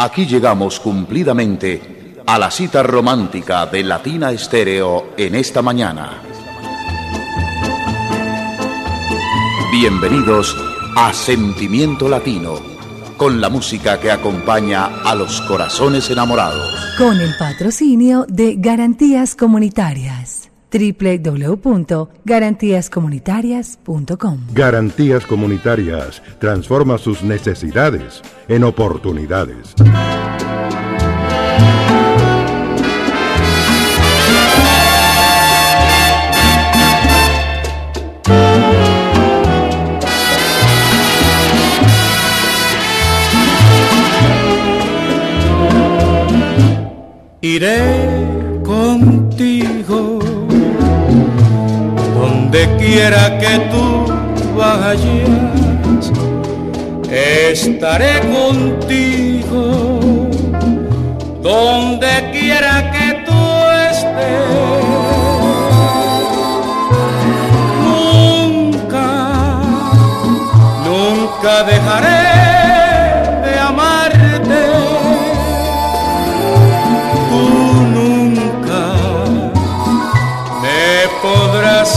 Aquí llegamos cumplidamente a la cita romántica de Latina Estéreo en esta mañana. Bienvenidos a Sentimiento Latino, con la música que acompaña a los corazones enamorados. Con el patrocinio de Garantías Comunitarias www.garantíascomunitarias.com Garantías Comunitarias transforma sus necesidades en oportunidades. Iré quiera que tú vayas, estaré contigo donde quiera que tú estés. Nunca, nunca dejaré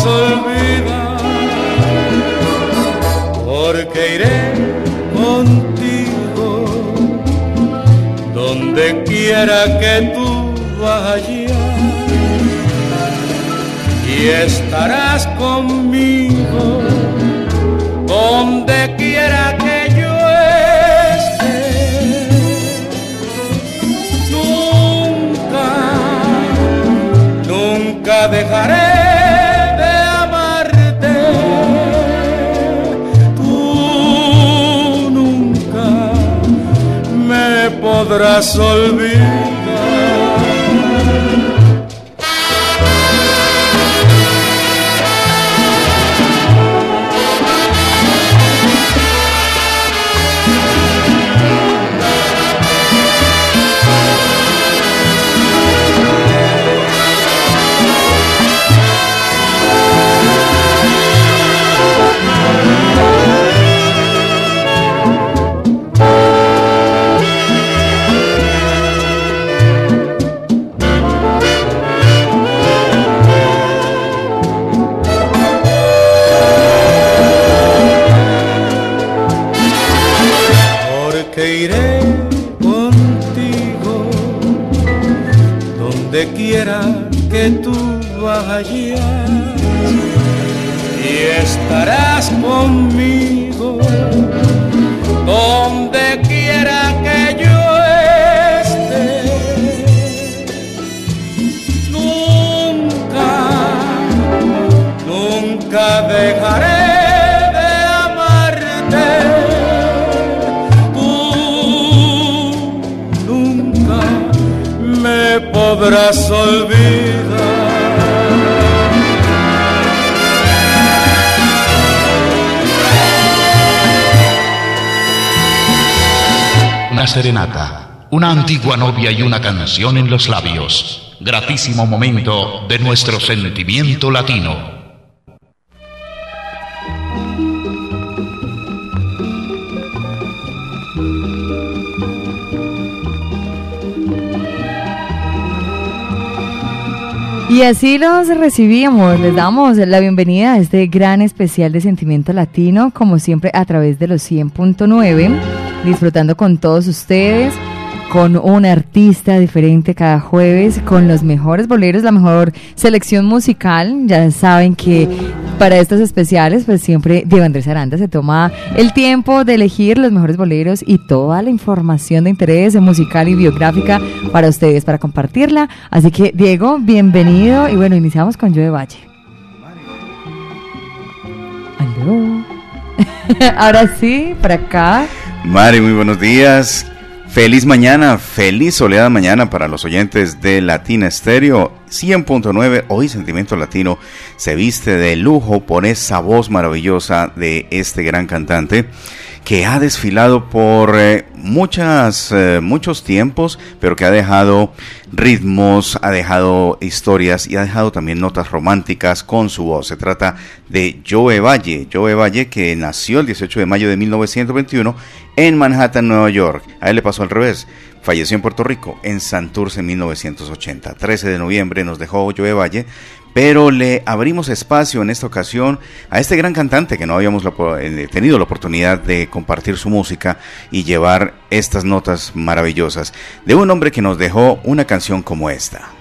olvidar, quiera que tú vayas y estarás conmigo donde podrás olvidar. Serenata, una antigua novia y una canción en los labios. Gratísimo momento de nuestro sentimiento latino. Y así los recibimos, les damos la bienvenida a este gran especial de Sentimiento Latino, como siempre a través de los 100.9 disfrutando con todos ustedes, con un artista diferente cada jueves, con los mejores boleros, la mejor selección musical. Ya saben que para estos especiales, pues siempre Diego Andrés Aranda se toma el tiempo de elegir los mejores boleros y toda la información de interés musical y biográfica para ustedes, para compartirla. Así que, Diego, bienvenido. Y bueno, iniciamos con Joe Valle. Aló. Ahora sí, para acá. Mari, muy buenos días. Feliz mañana, feliz soleada mañana para los oyentes de Latina Estéreo 100.9. Hoy Sentimiento Latino se viste de lujo por esa voz maravillosa de este gran cantante que ha desfilado por eh, muchas, eh, muchos tiempos, pero que ha dejado ritmos, ha dejado historias y ha dejado también notas románticas con su voz. Se trata de Joe Valle, Joe Valle que nació el 18 de mayo de 1921 en Manhattan, Nueva York. A él le pasó al revés. Falleció en Puerto Rico en Santurce en 1980. 13 de noviembre nos dejó Joe Valle, pero le abrimos espacio en esta ocasión a este gran cantante que no habíamos eh, tenido la oportunidad de compartir su música y llevar estas notas maravillosas de un hombre que nos dejó una canción como esta.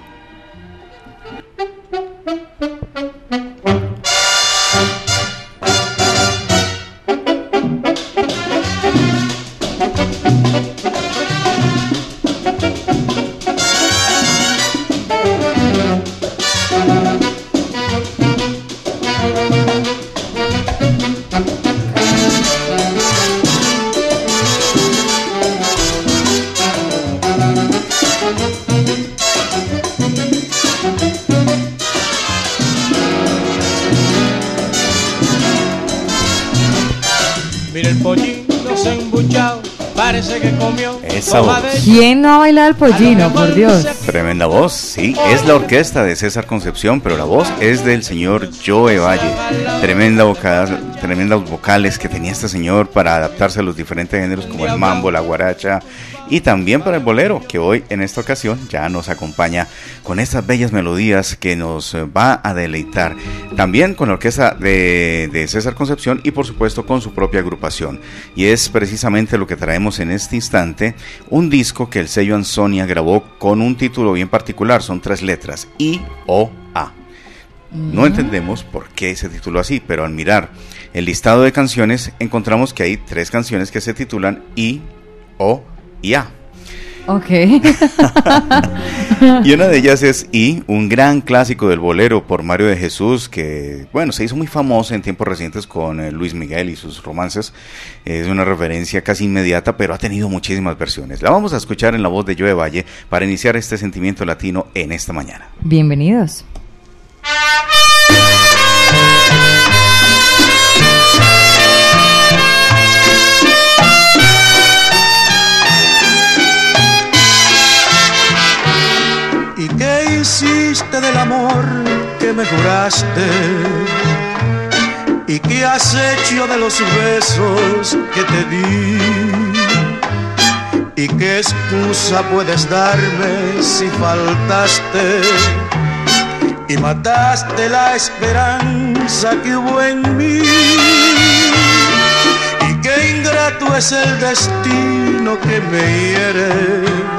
¿Quién no ha bailado el pollino, por Dios? Tremenda voz, sí, es la orquesta de César Concepción, pero la voz es del señor Joe Valle. Tremenda vocal, tremendas vocales que tenía este señor para adaptarse a los diferentes géneros como el mambo, la guaracha y también para el bolero, que hoy en esta ocasión ya nos acompaña con estas bellas melodías que nos va a deleitar. También con la orquesta de, de César Concepción y por supuesto con su propia agrupación. Y es precisamente lo que traemos en este instante, un disco que el sello Ansonia grabó con un título bien particular, son tres letras, I, O, A. No entendemos por qué se tituló así, pero al mirar el listado de canciones encontramos que hay tres canciones que se titulan I, O, ya. Ok. y una de ellas es I, un gran clásico del bolero por Mario de Jesús, que, bueno, se hizo muy famoso en tiempos recientes con eh, Luis Miguel y sus romances. Es una referencia casi inmediata, pero ha tenido muchísimas versiones. La vamos a escuchar en la voz de Joe Valle para iniciar este sentimiento latino en esta mañana. Bienvenidos. Que me juraste? ¿Y qué has hecho de los besos que te di? ¿Y qué excusa puedes darme si faltaste? Y mataste la esperanza que hubo en mí. Y qué ingrato es el destino que me hiere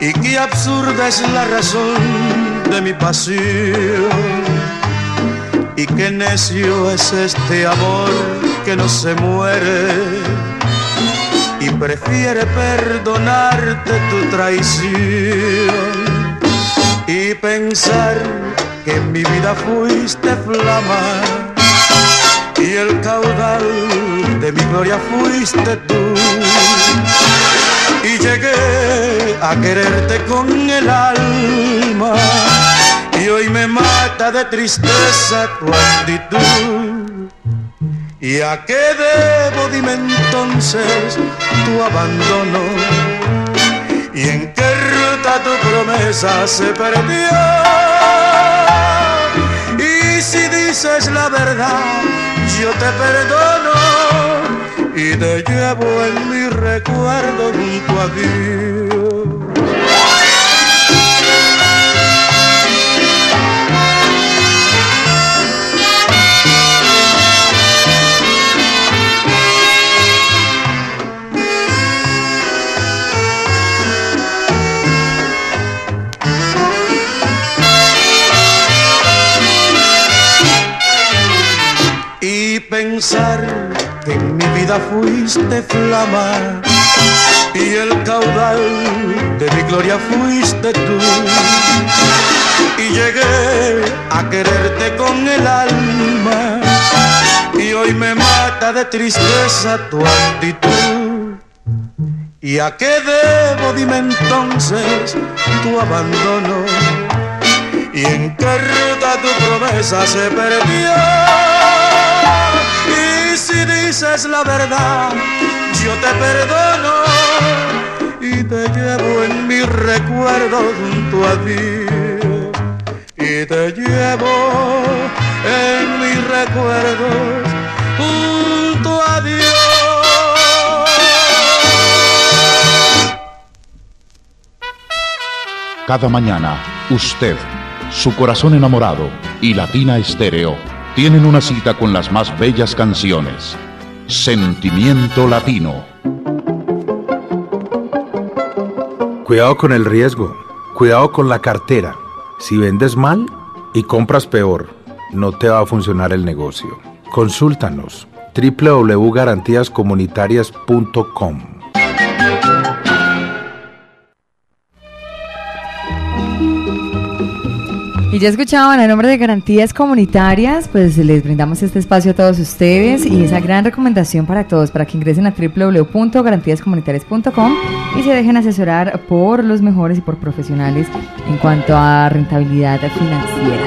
y qué absurda es la razón de mi pasión. Y qué necio es este amor que no se muere. Y prefiere perdonarte tu traición y pensar que en mi vida fuiste flama. Y el caudal de mi gloria fuiste tú a quererte con el alma y hoy me mata de tristeza tu actitud. ¿Y a qué debo, dime entonces, tu abandono? ¿Y en qué ruta tu promesa se perdió? Y si dices la verdad, yo te perdono y te llevo en mi recuerdo junto a Dios. Y pensar en mi vida fuiste flama y el caudal gloria fuiste tú. Y llegué a quererte con el alma y hoy me mata de tristeza tu actitud. ¿Y a qué debo, dime entonces, tu abandono? ¿Y en qué ruta tu promesa se perdió? Y si dices la verdad, yo te perdono te llevo en mi recuerdo junto a ti. Y te llevo en mis recuerdos junto a Dios. Cada mañana, usted, su corazón enamorado y Latina Estéreo tienen una cita con las más bellas canciones. Sentimiento Latino. Cuidado con el riesgo, cuidado con la cartera. Si vendes mal y compras peor, no te va a funcionar el negocio. Consúltanos www.garantiascomunitarias.com. Y ya escuchaban a nombre de Garantías Comunitarias, pues les brindamos este espacio a todos ustedes y esa gran recomendación para todos, para que ingresen a www.garantiascomunitarias.com y se dejen asesorar por los mejores y por profesionales en cuanto a rentabilidad financiera.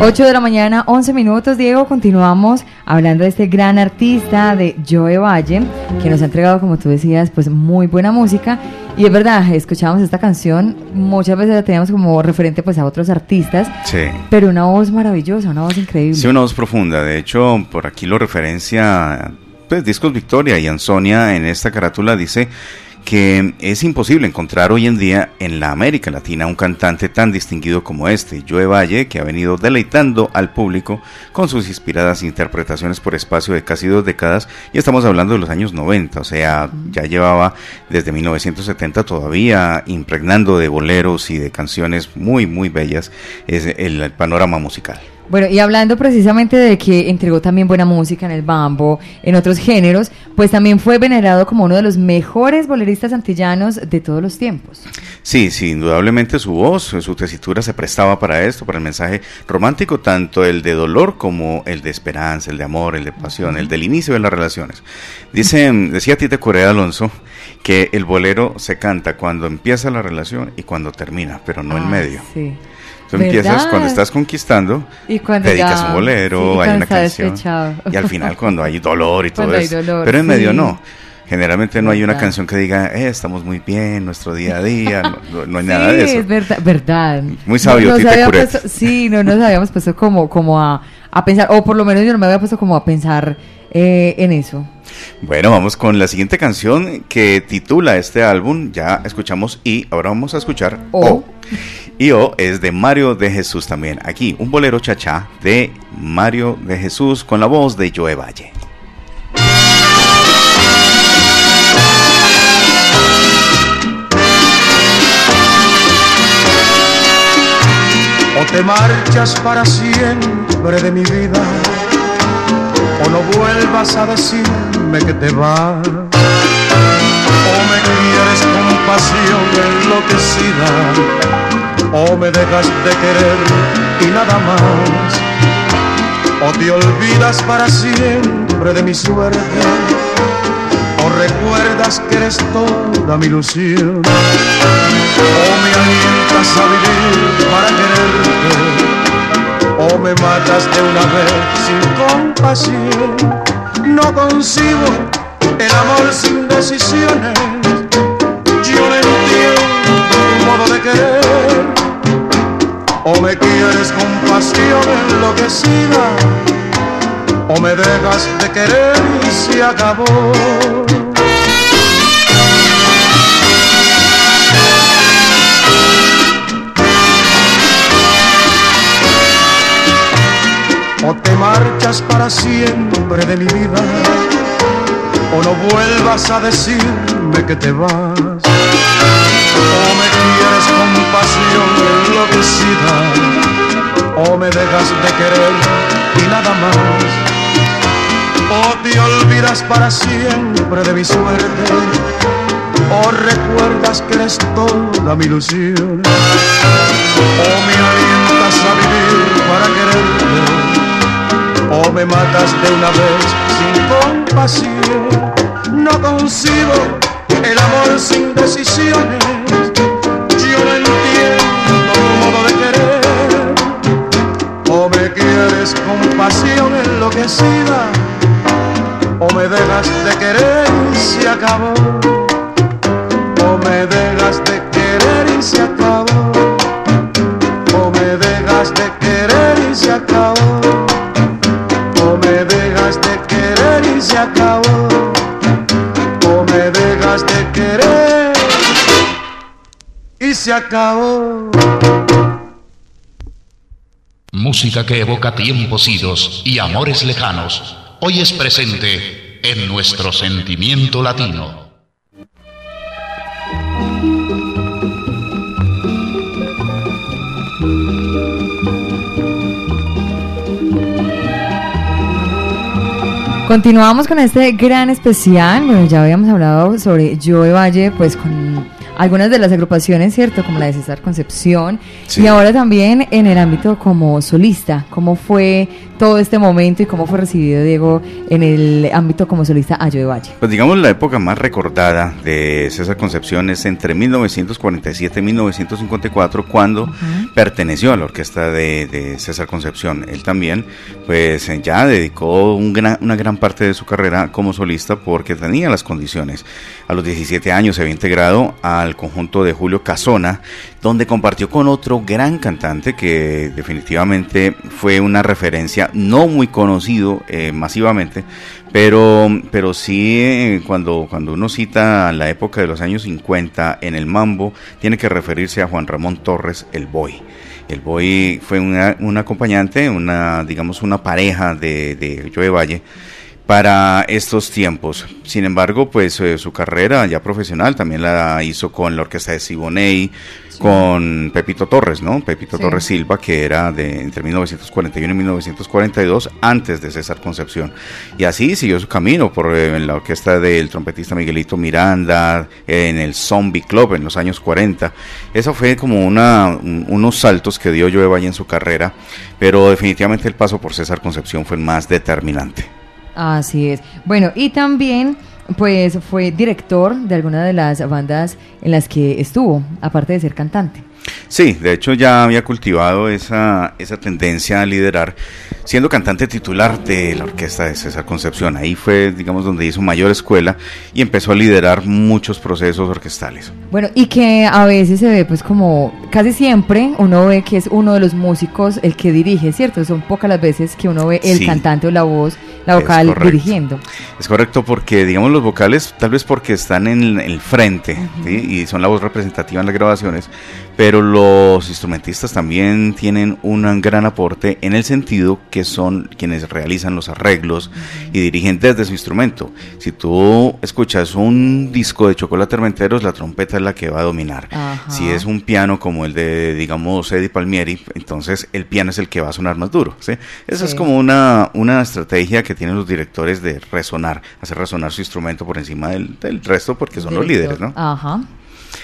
8 de la mañana, 11 minutos, Diego, continuamos hablando de este gran artista de Joe Valle, que nos ha entregado, como tú decías, pues muy buena música y es verdad, escuchábamos esta canción, muchas veces la teníamos como referente pues a otros artistas, Sí. pero una voz maravillosa, una voz increíble. Sí, una voz profunda. De hecho, por aquí lo referencia, pues, Discos Victoria y Ansonia en esta carátula dice que es imposible encontrar hoy en día en la América Latina un cantante tan distinguido como este, Joe Valle, que ha venido deleitando al público con sus inspiradas interpretaciones por espacio de casi dos décadas, y estamos hablando de los años 90, o sea, ya llevaba desde 1970 todavía impregnando de boleros y de canciones muy, muy bellas es el, el panorama musical. Bueno, y hablando precisamente de que entregó también buena música en el bambo, en otros géneros, pues también fue venerado como uno de los mejores boleristas antillanos de todos los tiempos. Sí, sí, indudablemente su voz, su tesitura se prestaba para esto, para el mensaje romántico, tanto el de dolor como el de esperanza, el de amor, el de pasión, el del inicio de las relaciones. Dice, decía Tite Corea Alonso que el bolero se canta cuando empieza la relación y cuando termina, pero no en Ah, medio. Sí. Tú empiezas cuando estás conquistando, Y cuando dedicas ya- un bolero, sí, hay una canción. despechado. Y al final cuando hay dolor y todo eso. dolor, Pero en medio sí. no. Generalmente no hay una canción que diga, eh, estamos muy bien, nuestro día a día, no, no- no hay Sí, nada de eso. es verdad, verdad. Muy sabio, No Tite puesto- sí, no nos habíamos puesto como, como a, a pensar, o por lo menos yo no me había puesto como a pensar eh, en eso. Bueno, vamos con la siguiente canción que titula este álbum. Ya escuchamos y ahora vamos a escuchar O. O. Y O es de Mario de Jesús también. Aquí, un bolero chachá de Mario de Jesús con la voz de Joe Valle. O te marchas para siempre de mi vida, vuelvas a decirme que te vas. O me quieres con pasión enloquecida, o me dejas de querer y nada más. O te olvidas para siempre de mi suerte, o recuerdas que eres toda mi ilusión. O me alientas a vivir para quererte, o me matas de una vez sin compasión. No concibo el amor sin decisiones, yo no entiendo tu modo de querer. O me quieres con pasión enloquecida, o me dejas de querer y se acabó. O te marchas para siempre de mi vida, o no vuelvas a decirme que te vas. O me quieres con pasión enloquecida, o me dejas de querer y nada más. O te olvidas para siempre de mi suerte, o recuerdas que eres toda mi ilusión. O me o me matas de una vez sin compasión. No concibo el amor sin decisiones. Yo no entiendo tu modo de querer. O me quieres con pasión enloquecida. O me dejas de querer y se acabó. O me dejas de querer y se acabó. O me dejas de querer y se acabó. Y se acabó. Música que evoca tiempos idos y amores lejanos, hoy es presente en nuestro sentimiento latino. Continuamos con este gran especial. Bueno, ya habíamos hablado sobre Joe Valle, pues con algunas de las agrupaciones, ¿cierto? Como la de César Concepción. Sí. Y ahora también en el ámbito como solista. ¿Cómo fue todo este momento y cómo fue recibido Diego en el ámbito como solista a Joe Valle? Pues digamos la época más recordada de César Concepción es entre 1947 y 1954 cuando perteneció a la orquesta de, de César Concepción. Él también pues eh, ya dedicó un gran- una gran parte de su carrera como solista porque tenía las condiciones. A los 17 años se había integrado al conjunto de Julio Casona donde compartió con otro gran cantante que definitivamente fue una referencia no muy conocido eh, masivamente, pero, pero sí eh, cuando, cuando uno cita la época de los años 50 en el mambo, tiene que referirse a Juan Ramón Torres, el Boy. El Boy fue una, un acompañante, una, digamos, una pareja de, de Joe Valle para estos tiempos. Sin embargo, pues eh, su carrera ya profesional también la hizo con la orquesta de Siboney, con Pepito Torres, ¿no? Pepito Sí. Torres Silva, que era de entre 1941 y 1942, antes de César Concepción. Y así siguió su camino por eh, en la orquesta del trompetista Miguelito Miranda, en el Zombie Club en los años 40. Eso fue como una, un- unos saltos que dio Joe Valle en su carrera, pero definitivamente el paso por César Concepción fue más determinante. Así es. Bueno, y también pues fue director de alguna de las bandas en las que estuvo, aparte de ser cantante. Sí, de hecho ya había cultivado esa, esa tendencia a liderar, siendo cantante titular de la orquesta de César Concepción. Ahí fue, digamos, donde hizo mayor escuela y empezó a liderar muchos procesos orquestales. Bueno, y que a veces se ve pues como casi siempre uno ve que es uno de los músicos el que dirige, ¿cierto? Son pocas las veces que uno ve el Sí. cantante o la voz, la vocal dirigiendo. Es correcto porque, digamos, los vocales, tal vez porque están en el frente ¿sí? y son la voz representativa en las grabaciones, pero los instrumentistas también tienen un gran aporte en el sentido que son quienes realizan los arreglos y dirigen desde su instrumento. Si tú escuchas un disco de Chocolate Hermenteros, la trompeta es la que va a dominar. Ajá. Si es un piano como el de, digamos, Eddie Palmieri, entonces el piano es el que va a sonar más duro. ¿sí? Esa es Sí. como una, una estrategia que tienen los directores de resonar, hacer resonar su instrumento por encima del, del resto porque son los líderes, ¿no? Ajá.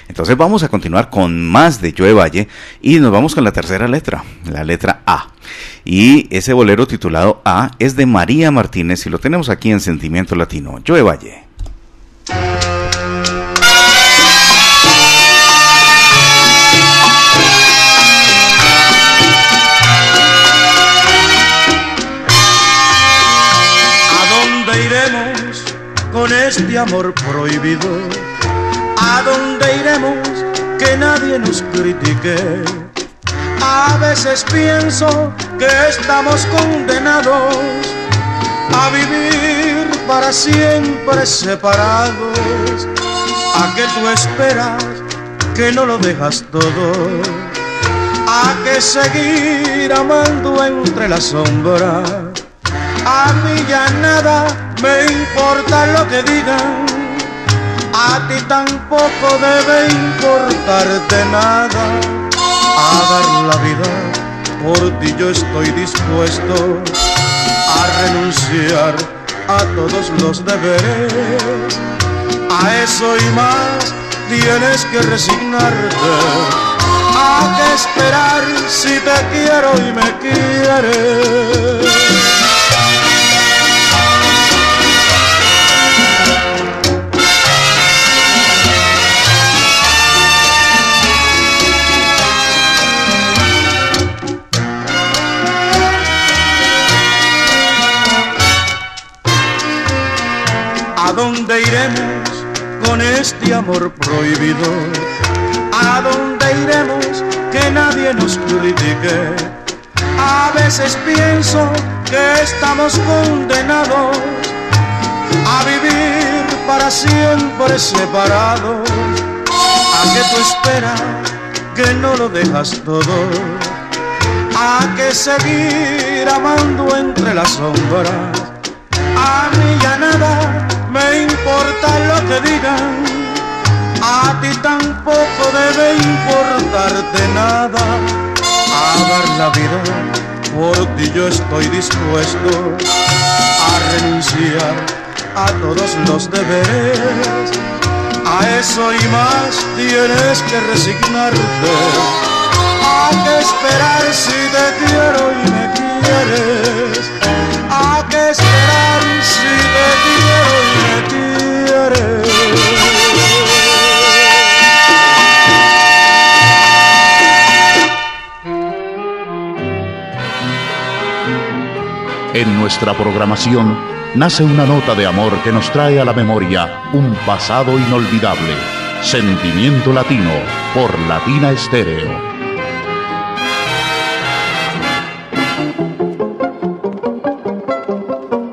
Entonces vamos a continuar con más de Joe Valle y nos vamos con la tercera letra, la letra A. Y ese bolero titulado A es de María Martínez y lo tenemos aquí en Sentimiento Latino. Joe Valle. ¿A dónde iremos con este amor prohibido? ¿A dónde iremos que nadie nos critique? A veces pienso que estamos condenados a vivir para siempre separados. ¿A qué tú esperas que no lo dejas todo? ¿A qué seguir amando entre las sombras? A mí ya nada me importa lo que digan, a ti tampoco debe importarte nada. A dar la vida por ti yo estoy dispuesto a renunciar a todos los deberes. A eso y más tienes que resignarte. A qué esperar si te quiero y me quieres. Dónde iremos con este amor prohibido? ¿A dónde que nadie nos critique. A veces pienso que estamos condenados a vivir para siempre separados. A que tú esperas que no lo dejas todo. A que seguir amando entre las sombras. A mí ya nada me importa lo que digan. A ti tampoco debe importarte nada. A dar la vida por ti yo estoy dispuesto a renunciar a todos los deberes. A eso y más tienes que resignarte. A que esperar si te quiero y me quieres. A que esperar si te quiero En nuestra programación nace una nota de amor que nos trae a la memoria un pasado inolvidable. Sentimiento Latino por Latina Estéreo.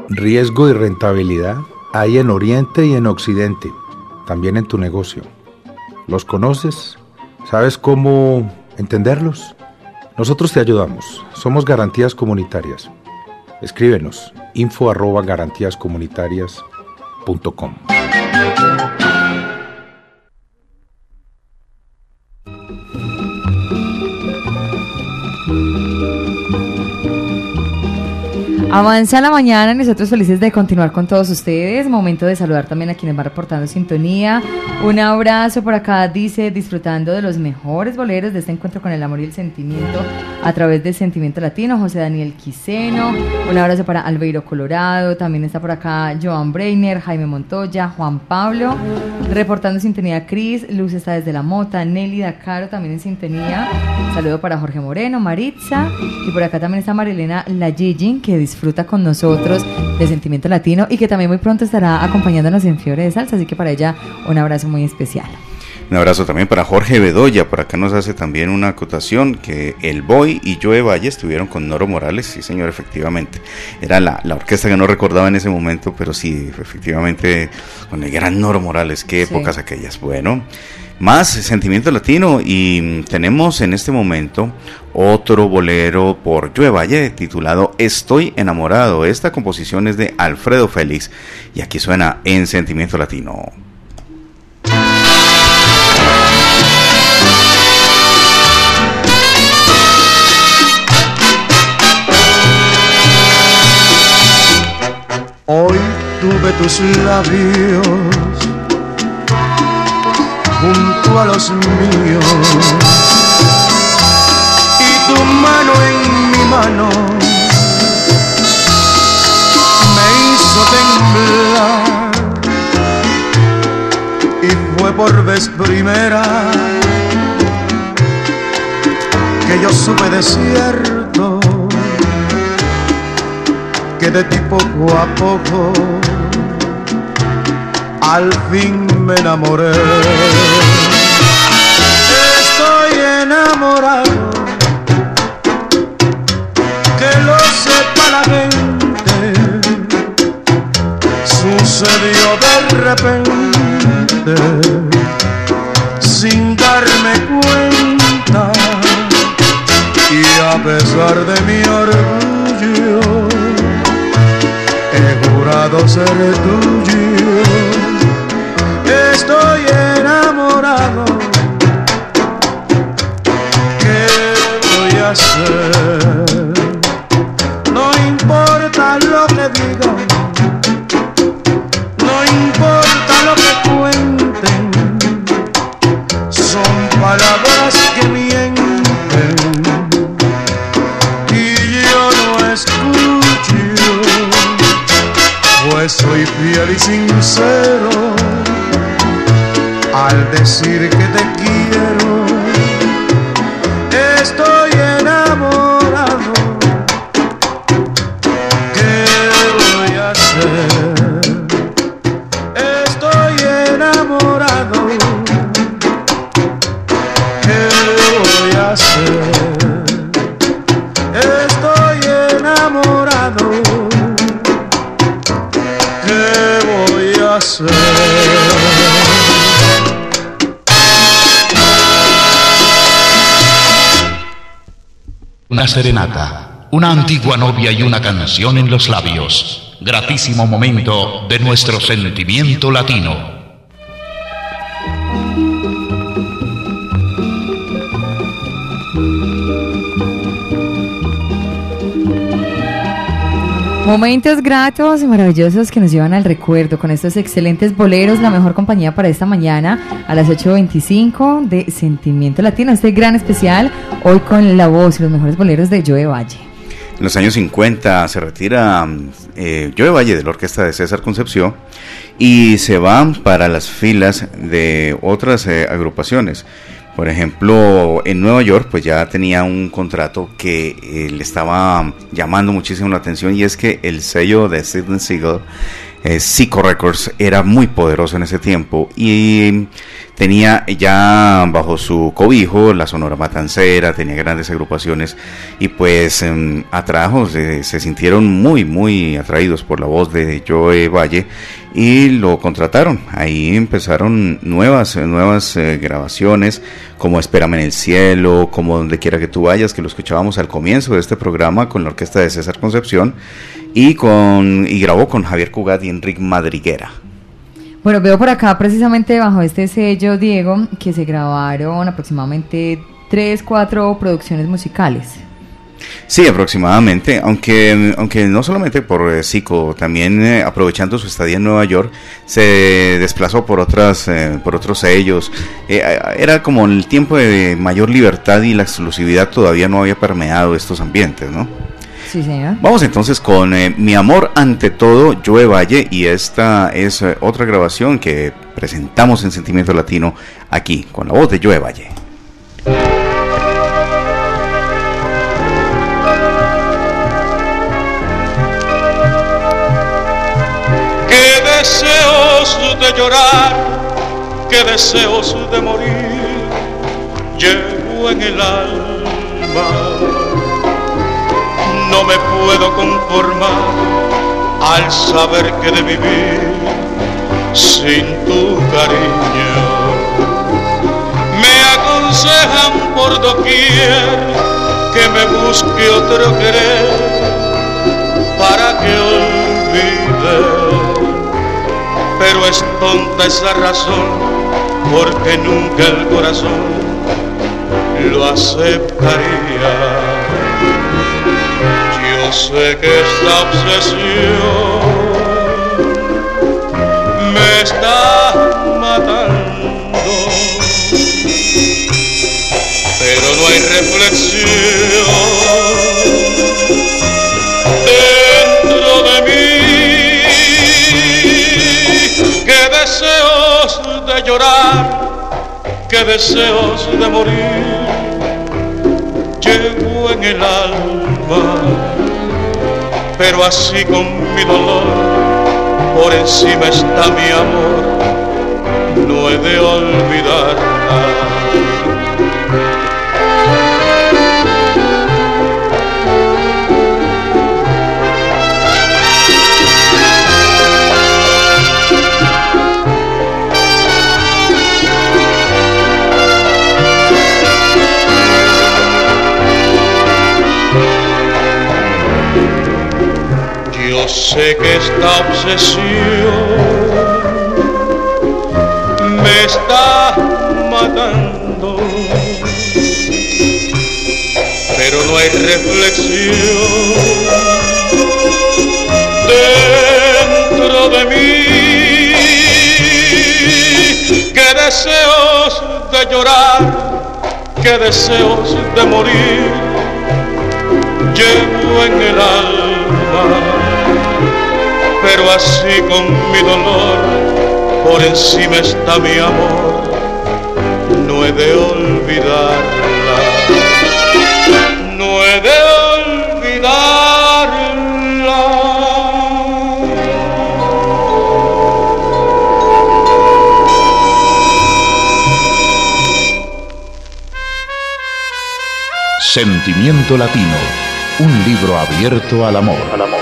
Riesgo y rentabilidad hay en Oriente y en Occidente, también en tu negocio. ¿Los conoces? ¿Sabes cómo entenderlos? Nosotros te ayudamos. Somos garantías comunitarias. Escríbenos info arroba. Avanza la mañana, nosotros felices de continuar con todos ustedes. Momento de saludar también a quienes van reportando sintonía. Un abrazo por acá, dice, disfrutando de los mejores boleros de este encuentro con el amor y el sentimiento a través del Sentimiento Latino, José Daniel Quiseno. Un abrazo para Albeiro Colorado, también está por acá Joan Breiner, Jaime Montoya, Juan Pablo. Reportando sintonía Cris, Luz está desde la Mota, Nelly Dacaro también en sintonía. Saludo para Jorge Moreno, Maritza. Y por acá también está Marilena Lagigi, que disfruta con nosotros de Sentimiento Latino y que también muy pronto estará acompañándonos en Fiore de Salsa, así que para ella un abrazo muy especial. Un abrazo también para Jorge Bedoya, por acá nos hace también una acotación que el Boy y Joe Valle estuvieron con Noro Morales, sí señor, efectivamente. Era la, la orquesta que no recordaba en ese momento, pero sí, efectivamente, con el gran Noro Morales, qué épocas aquellas. Bueno, más sentimiento latino y tenemos en este momento otro bolero por Joe Valle titulado Estoy enamorado. Esta composición es de Alfredo Félix y aquí suena en sentimiento latino. Hoy tuve tus labios junto a los míos. Y tu mano en mi mano me hizo temblar. Y fue por vez primera que yo supe de cierto que de ti poco a poco al fin me enamoré. Estoy enamorado, que lo sepa la gente. Sucedió de repente, sin darme cuenta, y a pesar de mi orgullo, he jurado ser tuyo No importa lo que digan, no importa lo que cuenten, son palabras que mienten y yo no escucho, pues soy fiel y sincero al decir que te quiero. Serenata, una antigua novia y una canción en los labios. Gratísimo momento de nuestro sentimiento latino. Momentos gratos y maravillosos que nos llevan al recuerdo con estos excelentes boleros, la mejor compañía para esta mañana a las 8.25 de Sentimiento Latino, este gran especial hoy con la voz y los mejores boleros de Joe Valle. En los años 50 se retira eh, Joe Valle de la orquesta de César Concepción y se va para las filas de otras eh, agrupaciones. Por ejemplo, en Nueva York, pues ya tenía un contrato que eh, le estaba llamando muchísimo la atención y es que el sello de Sidney Siegel, eh, Records, era muy poderoso en ese tiempo y tenía ya bajo su cobijo la Sonora Matancera, tenía grandes agrupaciones y pues em, atrajo, se, se, sintieron muy, muy atraídos por la voz de Joe Valle y lo contrataron. Ahí empezaron nuevas, nuevas eh, grabaciones, como Espérame en el cielo, como Donde quiera que tú vayas, que lo escuchábamos al comienzo de este programa con la orquesta de César Concepción y con y grabó con Javier Cugat y Enrique Madriguera. Bueno, veo por acá precisamente bajo este sello, Diego, que se grabaron aproximadamente tres, cuatro producciones musicales. Sí, aproximadamente, aunque, aunque no solamente por eh, Zico, también eh, aprovechando su estadía en Nueva York, se desplazó por otras, eh, por otros sellos. Eh, era como el tiempo de mayor libertad y la exclusividad todavía no había permeado estos ambientes, ¿no? Sí, señor. Vamos entonces con eh, Mi amor ante todo, Joe Valle, y esta es eh, otra grabación que presentamos en Sentimiento Latino aquí, con la voz de Joe Valle. Qué deseos de llorar, qué deseos de morir, llevo en el alma me puedo conformar al saber que de vivir sin tu cariño. Me aconsejan por doquier que me busque otro querer para que olvide. Pero es tonta esa razón porque nunca el corazón lo aceptaría sé que esta obsesión me está matando, pero no hay reflexión dentro de mí. Que deseos de llorar, que deseos de morir, llevo en el alma pero así con mi dolor, por encima está mi amor, no he de olvidarla. Sé que esta obsesión me está matando, pero no hay reflexión dentro de mí. Que deseos de llorar, que deseos de morir, llevo en el alma pero así con mi dolor, por encima está mi amor, no he de olvidarla, no he de olvidarla. Sentimiento Latino, un libro abierto al amor. Al amor.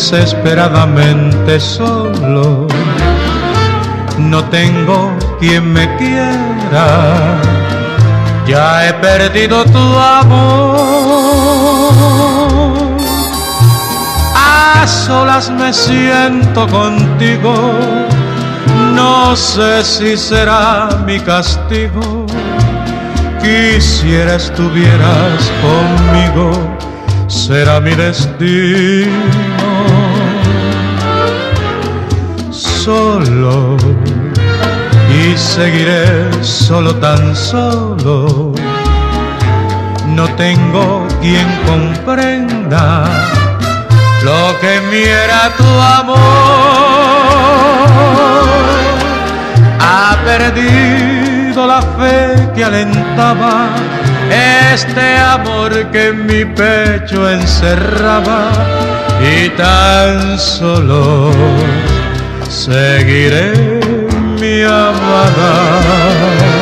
Desesperadamente solo. No tengo quien me quiera, ya he perdido tu amor. A solas me siento contigo, no sé si será mi castigo. Quisiera estuvieras conmigo, será mi destino solo y seguiré solo tan solo. No tengo quien comprenda lo que me era tu amor. Ha perdido la fe que alentaba este amor que en mi pecho encerraba y tan solo seguiré mi amada.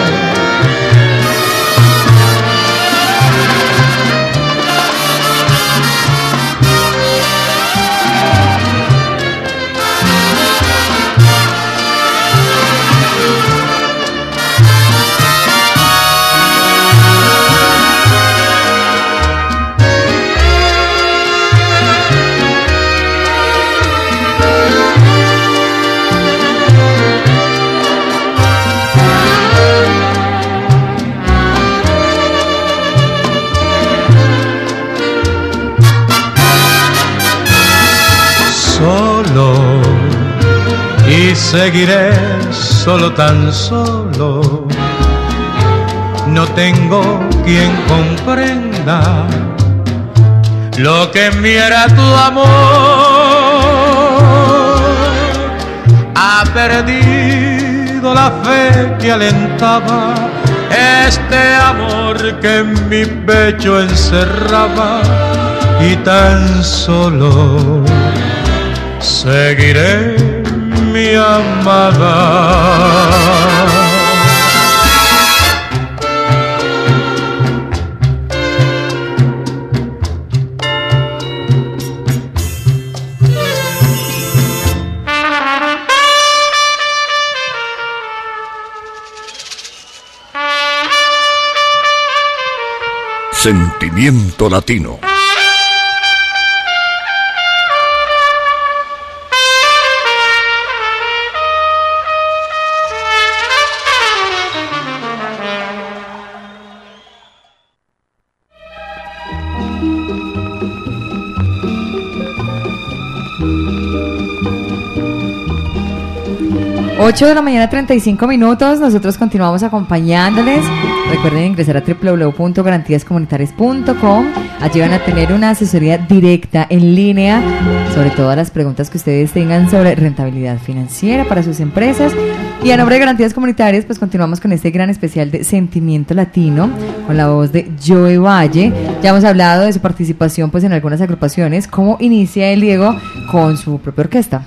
Seguiré solo tan solo. No tengo quien comprenda lo que me era tu amor. Ha perdido la fe que alentaba este amor que en mi pecho encerraba y tan solo seguiré mi amada. Sentimiento Latino. 8 de la mañana, 35 minutos. Nosotros continuamos acompañándoles. Recuerden ingresar a www.garantíascomunitarias.com. Allí van a tener una asesoría directa en línea sobre todas las preguntas que ustedes tengan sobre rentabilidad financiera para sus empresas. Y a nombre de Garantías Comunitarias, pues continuamos con este gran especial de Sentimiento Latino con la voz de Joe Valle. Ya hemos hablado de su participación pues en algunas agrupaciones. ¿Cómo inicia el Diego con su propia orquesta?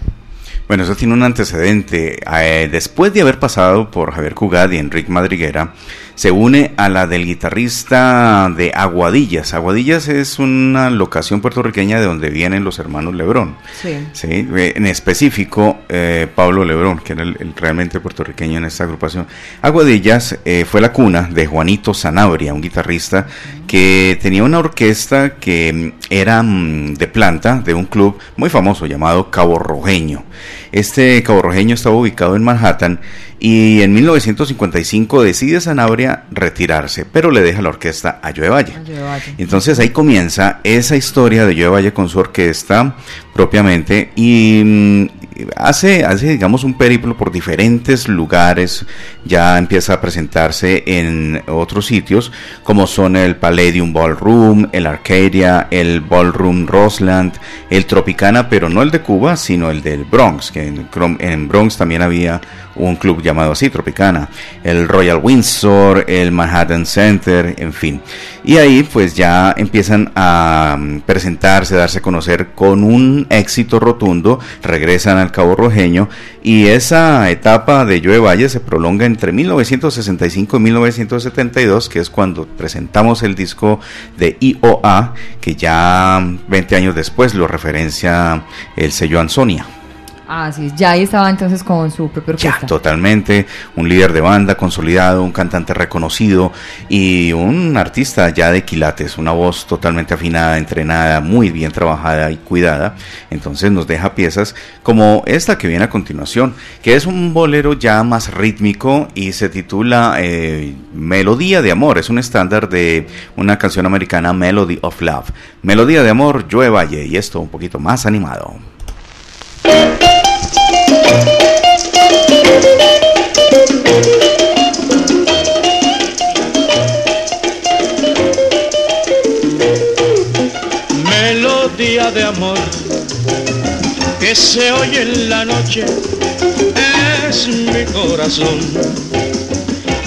Bueno, eso tiene un antecedente. Eh, después de haber pasado por Javier Cugat y Enrique Madriguera, se une a la del guitarrista de Aguadillas. Aguadillas es una locación puertorriqueña de donde vienen los hermanos Lebrón. Sí. Eh, en específico, eh, Pablo Lebrón, que era el, realmente puertorriqueño en esta agrupación. Aguadillas eh, fue la cuna de Juanito Sanabria, un guitarrista que tenía una orquesta que mm, era mm, de planta de un club muy famoso llamado Cabo Rojeño. Este Cabo Rojeño estaba ubicado en Manhattan y en 1955 decide Sanabria retirarse, pero le deja la orquesta a Joe Valle. Entonces ahí comienza esa historia de Joe Valle con su orquesta propiamente y mm, hace, hace, digamos, un periplo por diferentes lugares, ya empieza a presentarse en otros sitios, como son el Palladium Ballroom, el Arcadia, el Ballroom Roseland, el Tropicana, pero no el de Cuba, sino el del Bronx, que en, en Bronx también había un club llamado así, Tropicana, el Royal Windsor, el Manhattan Center, en fin. Y ahí pues ya empiezan a mm, presentarse, a darse a conocer con un éxito rotundo, regresan al Cabo Rojeño y esa etapa de Joe Valle se prolonga entre 1965 y 1972, que es cuando presentamos el disco de IOA, que ya 20 años después lo referencia el sello Ansonia. Ah, sí, ya ahí estaba entonces con su propio orquesta. Ya, totalmente, un líder de banda consolidado, un cantante reconocido y un artista ya de quilates, una voz totalmente afinada, entrenada, muy bien trabajada y cuidada. Entonces nos deja piezas como esta que viene a continuación, que es un bolero ya más rítmico y se titula eh, Melodía de Amor, es un estándar de una canción americana Melody of Love. Melodía de Amor, Joe Valle y esto un poquito más animado. Melodía de amor que se oye en la noche es mi corazón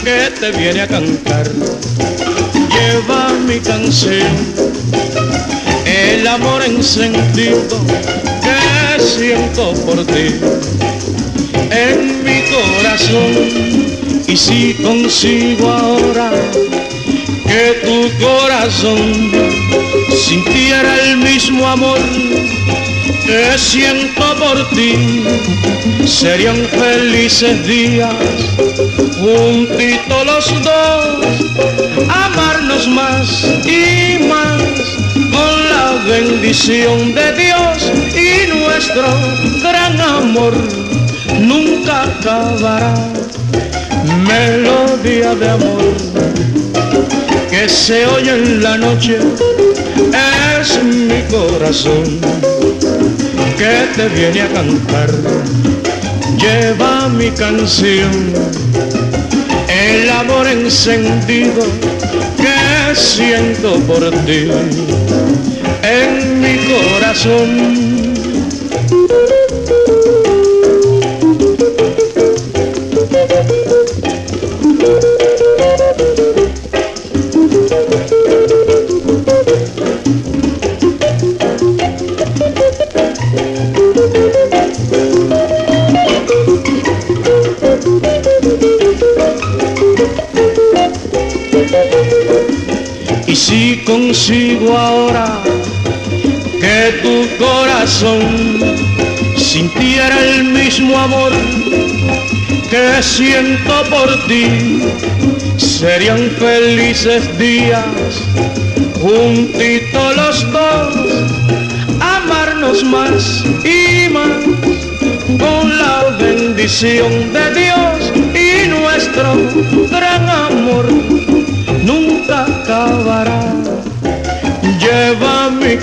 que te viene a cantar. Lleva mi canción, el amor encendido que siento por ti en mi corazón. Y si consigo ahora que tu corazón sintiera el mismo amor que siento por ti, serían felices días juntitos los dos, amarnos más y más con la bendición de Dios y nuestro gran amor nunca acabará. Melodía de amor que se oye en la noche es mi corazón que te viene a cantar. Lleva mi canción, el amor encendido que siento por ti en mi corazón. Consigo ahora que tu corazón sintiera el mismo amor que siento por ti, serían felices días juntitos los dos, amarnos más y más con la bendición de Dios y nuestro gran amor nunca acabará.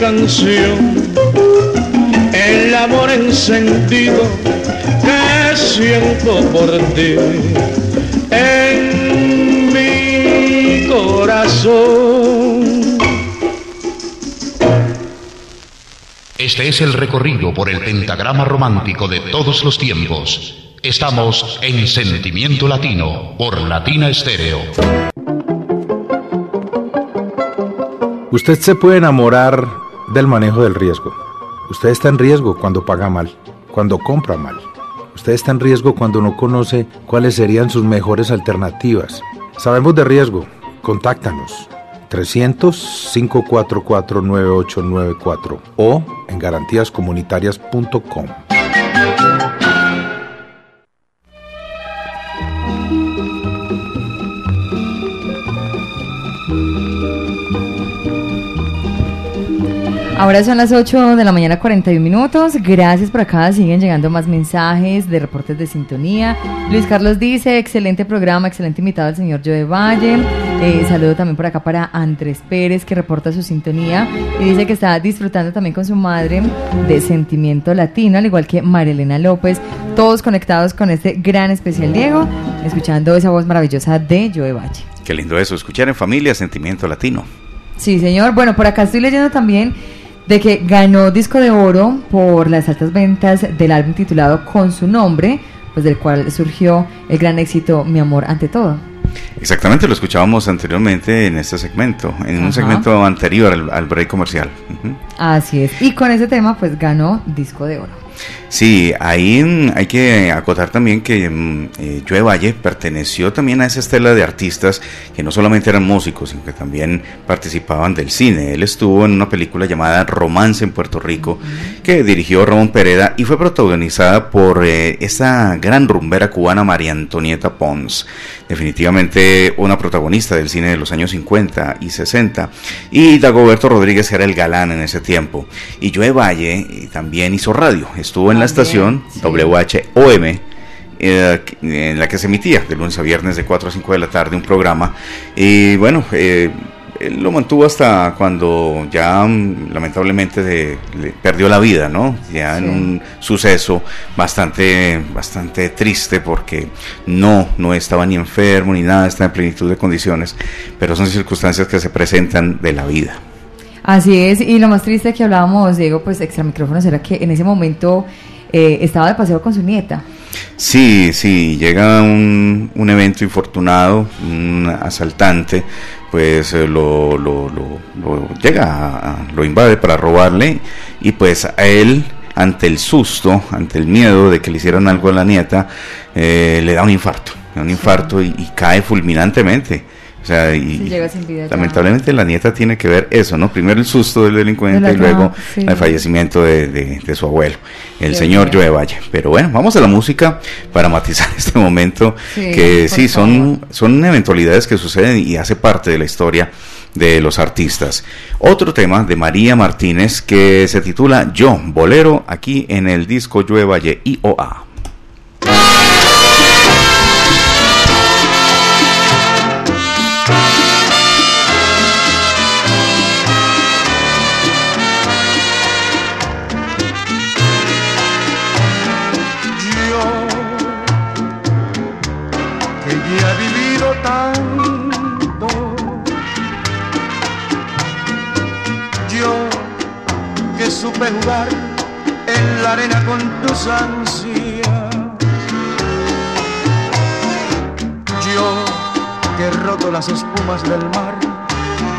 Canción, el amor encendido que siento por ti en mi corazón. Este es el recorrido por el pentagrama romántico de todos los tiempos. Estamos en Sentimiento Latino por Latina Estéreo. Usted se puede enamorar del manejo del riesgo. Usted está en riesgo cuando paga mal, cuando compra mal. Usted está en riesgo cuando no conoce cuáles serían sus mejores alternativas. Sabemos de riesgo. Contáctanos. 300-544-9894 o en garantíascomunitarias.com. Ahora son las 8 de la mañana 41 minutos. Gracias por acá. Siguen llegando más mensajes de reportes de sintonía. Luis Carlos dice, excelente programa, excelente invitado al señor Joe Valle. Eh, saludo también por acá para Andrés Pérez que reporta su sintonía y dice que está disfrutando también con su madre de Sentimiento Latino, al igual que Marilena López. Todos conectados con este gran especial Diego, escuchando esa voz maravillosa de Joe Valle. Qué lindo eso, escuchar en familia Sentimiento Latino. Sí, señor. Bueno, por acá estoy leyendo también de que ganó disco de oro por las altas ventas del álbum titulado Con su nombre, pues del cual surgió el gran éxito Mi amor ante todo. Exactamente, lo escuchábamos anteriormente en este segmento, en un segmento anterior al, al break comercial. Así es. Y con ese tema pues ganó disco de oro. Sí, ahí hay que acotar también que mm, eh, Joe Valle perteneció también a esa estela de artistas que no solamente eran músicos, sino que también participaban del cine. Él estuvo en una película llamada Romance en Puerto Rico, que dirigió Ramón Pereda y fue protagonizada por eh, esta gran rumbera cubana María Antonieta Pons. Definitivamente una protagonista del cine de los años 50 y 60. Y Dagoberto Rodríguez era el galán en ese tiempo. Y Joe Valle eh, también hizo radio. Estuvo en la estación sí. WHOM. eh, en la que se emitía de lunes a viernes de 4 a 5 de la tarde un programa y bueno eh, él lo mantuvo hasta cuando ya mm, lamentablemente de- le perdió la vida, ¿no? Ya en un suceso bastante, bastante triste porque no, no estaba ni enfermo ni nada, está en plenitud de condiciones, pero son circunstancias que se presentan de la vida. Así es, y lo más triste que hablábamos, Diego, pues extra micrófonos, era que en ese momento eh, estaba de paseo con su nieta. Sí, sí, llega un, un evento infortunado, un asaltante, pues eh, lo, lo, lo- lo llega, a- lo invade para robarle y pues a él, ante el susto, ante el miedo de que le hicieran algo a la nieta, eh, le da un infarto, un infarto y, y cae fulminantemente. O sea, y, vida ya. lamentablemente la nieta tiene que ver eso, ¿no? Primero el susto del delincuente De la y luego sí. el fallecimiento de, de- de su abuelo, el señor. Joe Valle. Pero bueno, vamos a la música para matizar este momento, Sí, que sí, son, son eventualidades que suceden y hace parte de la historia de los artistas. Otro tema de María Martínez que se titula Yo, Bolero, aquí en el disco Joe Valle IOA. Supe jugar en la arena con tus ansias, yo que he roto las espumas del mar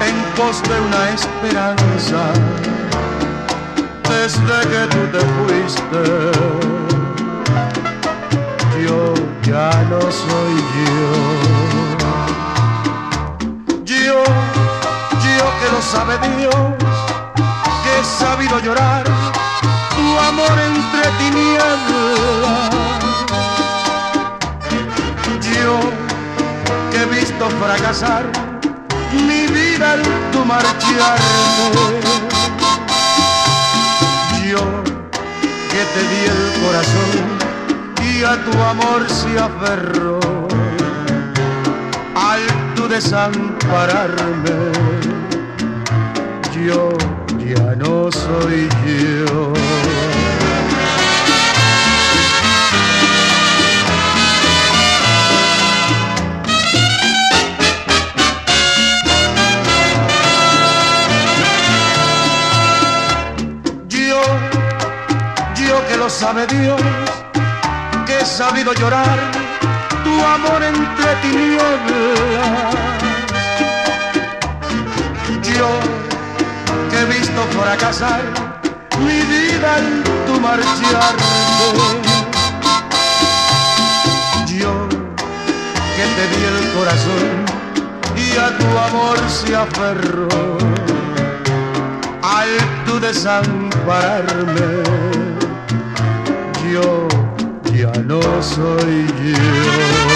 en pos de una esperanza desde que tú te fuiste. Yo ya no soy yo. Yo, yo que lo sabe Dios, sabido llorar tu amor entre tinieblas. Yo que he visto fracasar mi vida al tu marcharte yo que te di el corazón y a tu amor se aferró al tu desampararme yo ya no soy yo. Yo yo que lo sabe Dios que he sabido llorar tu amor entre tinieblas. Yo he visto fracasar mi vida al tu marcharte yo que te di el corazón y a tu amor se aferró. Al tu desampararme yo ya no soy yo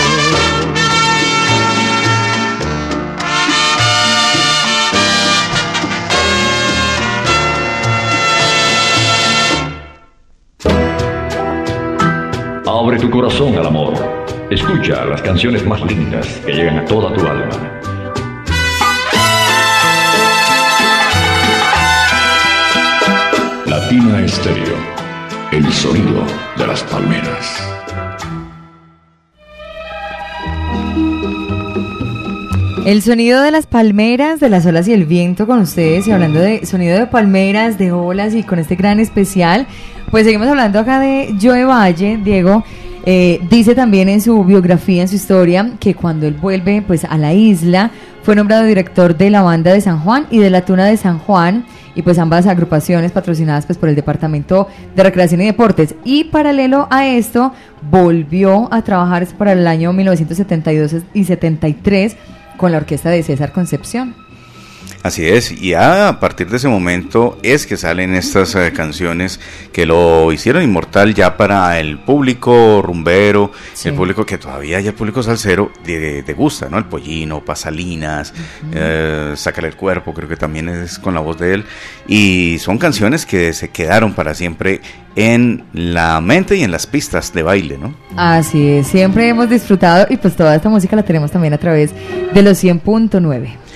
Abre tu corazón al amor. Escucha las canciones más lindas que llegan a toda tu alma. Latina Estéreo. El sonido de las palmeras. El sonido de las palmeras, de las olas y el viento con ustedes y hablando de sonido de palmeras, de olas y con este gran especial, pues seguimos hablando acá de Joe Valle, Diego. Eh, dice también en su biografía, en su historia, que cuando él vuelve pues a la isla, fue nombrado director de la banda de San Juan y de la Tuna de San Juan y pues ambas agrupaciones patrocinadas pues por el Departamento de Recreación y Deportes. Y paralelo a esto, volvió a trabajar para el año 1972 y 73 con la orquesta de César Concepción. Así es, y a partir de ese momento es que salen estas eh, canciones que lo hicieron inmortal ya para el público rumbero, el público que todavía hay el público salsero de, gusta, ¿no? El pollino, Pasalinas, eh, Sácale el cuerpo, creo que también es con la voz de él. Y son canciones que se quedaron para siempre en la mente y en las pistas de baile, ¿no? Así es, siempre hemos disfrutado y pues toda esta música la tenemos también a través de los 100.9.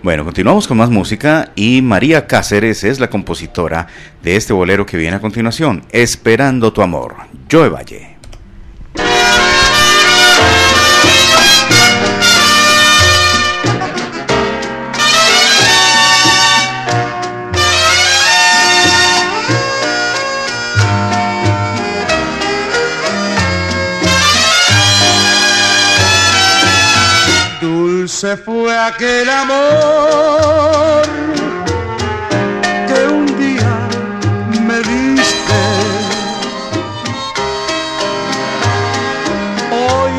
Bueno, continuamos con más música y María Cáceres es la compositora de este bolero que viene a continuación, Esperando tu amor, Joe Valle. Se fue aquel amor que un día me diste. Hoy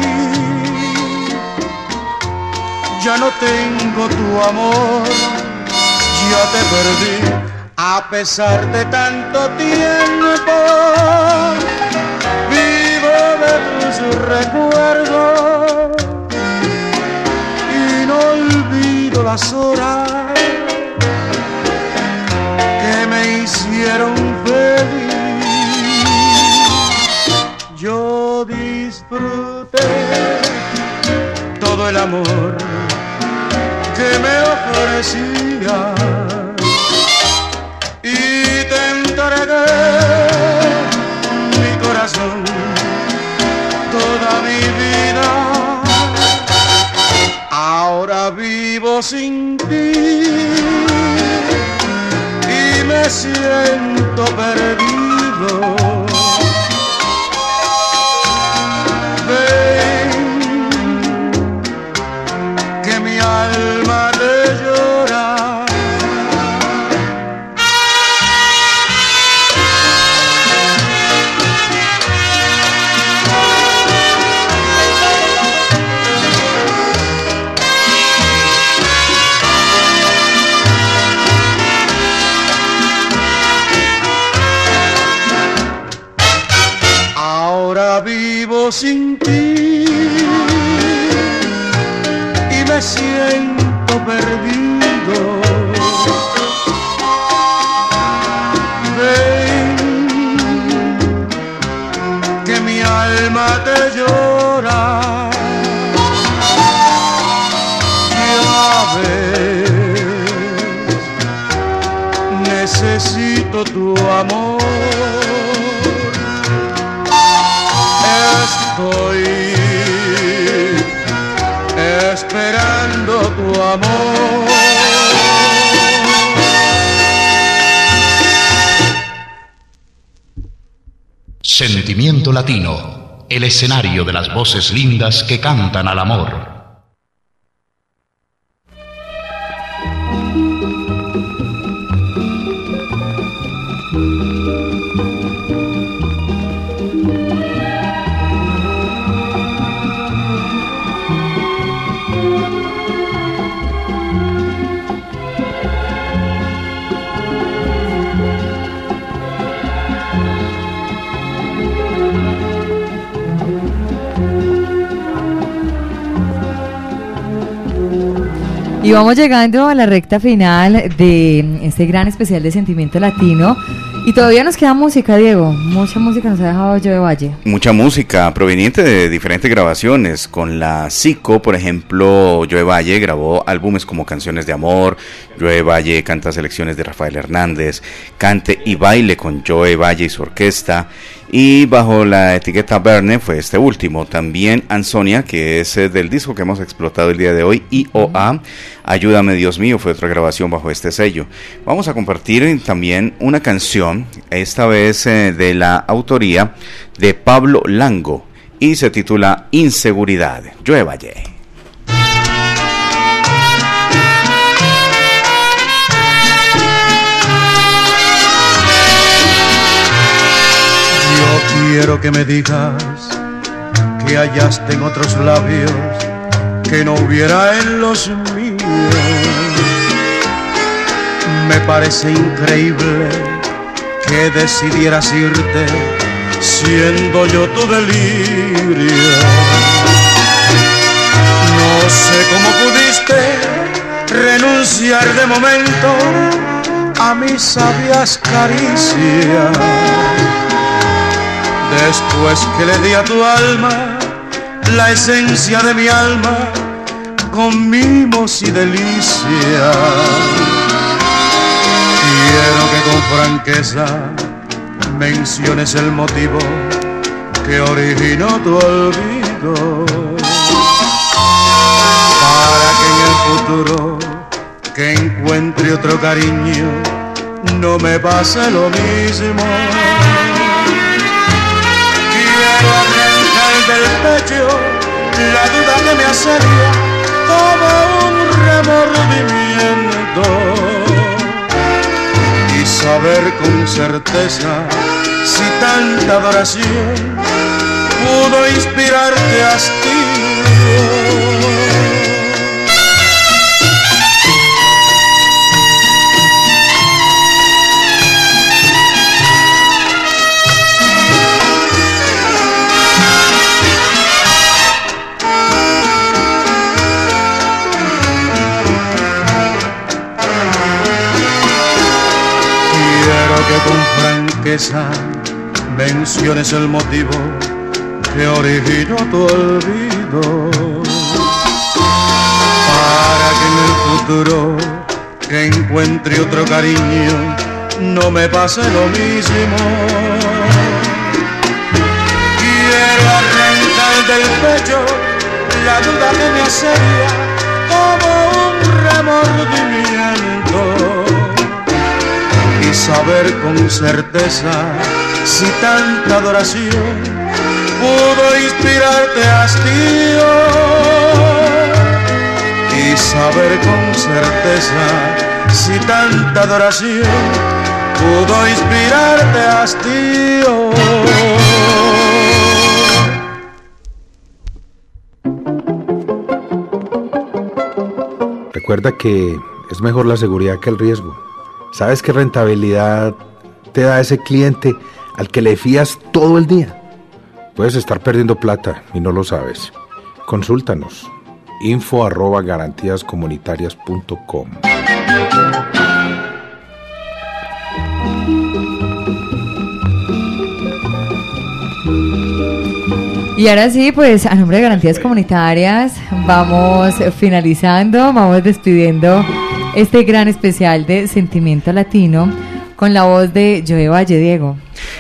ya no tengo tu amor, ya te perdí a pesar de tanto tiempo. Vivo de tus recuerdos las horas que me hicieron feliz. Yo disfruté todo el amor que me ofrecía sin ti y me siento perdido. Sentimiento Latino, el escenario de las voces lindas que cantan al amor. Y vamos llegando a la recta final de este gran especial de Sentimiento Latino. Y todavía nos queda música, Diego. Mucha música nos ha dejado Joe Valle. Mucha música proveniente de diferentes grabaciones. Con la Zico, por ejemplo, Joe Valle grabó álbumes como Canciones de Amor. Joe Valle canta selecciones de Rafael Hernández. Cante y baile con Joe Valle y su orquesta. Y bajo la etiqueta Verne fue este último. También Ansonia, que es eh, del disco que hemos explotado el día de hoy, IOA. Ayúdame Dios mío, fue otra grabación bajo este sello. Vamos a compartir también una canción, esta vez eh, de la autoría de Pablo Lango y se titula Inseguridad. Joe Valle. Quiero que me digas que hallaste en otros labios que no hubiera en los míos. Me parece increíble que decidieras irte siendo yo tu delirio. No sé cómo pudiste renunciar de momento a mis sabias caricias. Después que le di a tu alma la esencia de mi alma con mimos y delicia. Quiero que con franqueza menciones el motivo que originó tu olvido. Para que en el futuro que encuentre otro cariño no me pase lo mismo. Del pecho la duda que me asedia como un remordimiento y saber con certeza si tanta adoración pudo inspirarte hastío. Que con franqueza menciones el motivo que originó tu olvido. Para que en el futuro que encuentre otro cariño no me pase lo mismo. Quiero arrancar del pecho la duda que me asedia como un remordimiento y saber con certeza si tanta adoración pudo inspirarte hastío y saber con certeza si tanta adoración pudo inspirarte hastío. Recuerda que es mejor la seguridad que el riesgo. ¿Sabes qué rentabilidad te da ese cliente al que le fías todo el día? Puedes estar perdiendo plata y no lo sabes. Consúltanos. info arroba garantíascomunitarias.com Y ahora sí, pues a nombre de Garantías Comunitarias, vamos finalizando, vamos despidiendo este gran especial de Sentimiento Latino con la voz de Joe Valle Diego.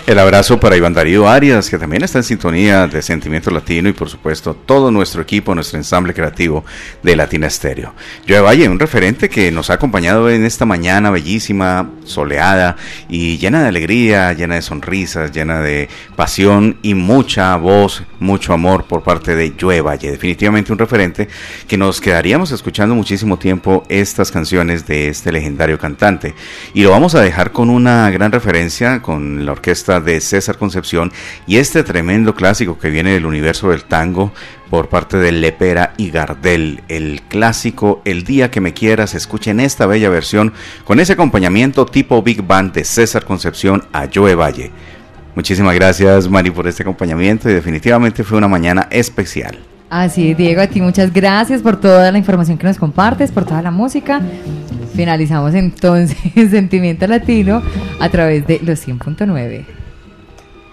El abrazo para Iván Darío Arias, que también está en sintonía de Sentimiento Latino y por supuesto todo nuestro equipo, nuestro ensamble creativo de Latina Estéreo. Joe Valle, un referente que nos ha acompañado en esta mañana bellísima, soleada y llena de alegría, llena de sonrisas, llena de pasión y mucha voz, mucho amor por parte de Joe Valle. Definitivamente un referente que nos quedaríamos escuchando muchísimo tiempo estas canciones de este legendario cantante. Y lo vamos a dejar con una gran referencia con la orquesta de César Concepción y este tremendo clásico que viene del universo del tango por parte de Lepera y Gardel. El clásico El día que me quieras, escuchen esta bella versión con ese acompañamiento tipo Big Band de César Concepción a Joe Valle. Muchísimas gracias Mari por este acompañamiento y definitivamente fue una mañana especial. Así, Diego, a ti muchas gracias por toda la información que nos compartes, por toda la música. Finalizamos entonces Sentimiento Latino a través de los 100.9.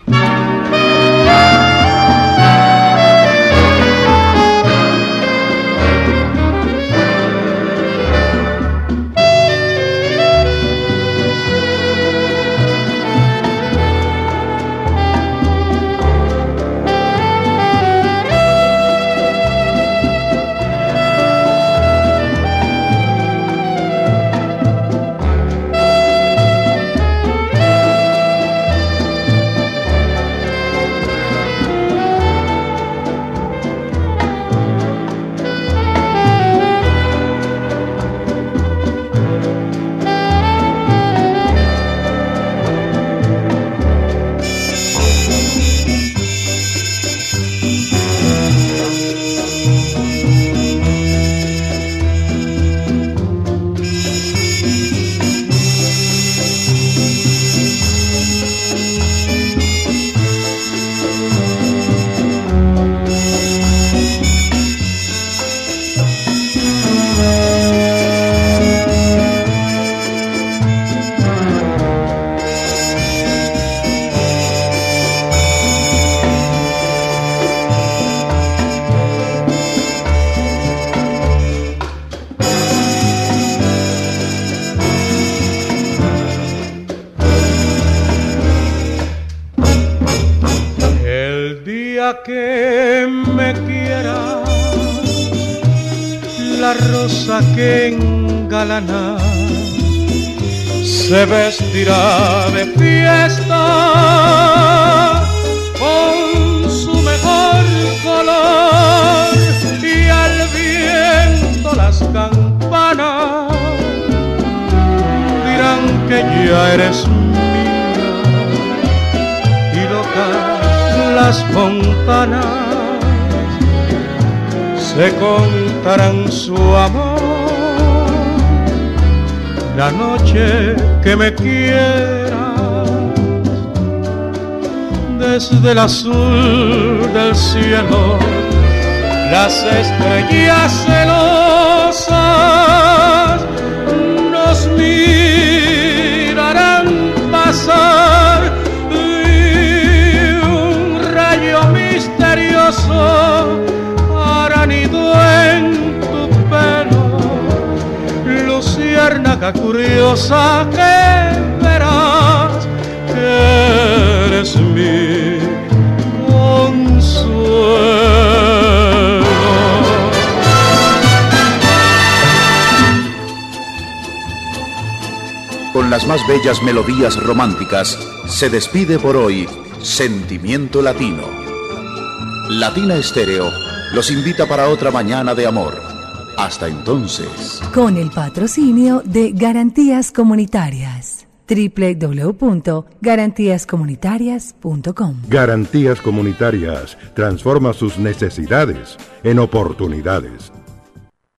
Thank you. La rosa que engalana se vestirá de fiesta con su mejor color y al viento las campanas dirán que ya eres mía y locas las fontanas se contarán su amor. La noche que me quieras, desde el azul del cielo, las estrellas celosas nos mirarán luciérnaga curiosa que verás eres mi consuelo. Con las más bellas melodías románticas, se despide por hoy Sentimiento Latino. Latina Estéreo los invita para otra mañana de amor. Hasta entonces. Con el patrocinio de Garantías Comunitarias www.garantíascomunitarias.com Garantías Comunitarias transforma sus necesidades en oportunidades.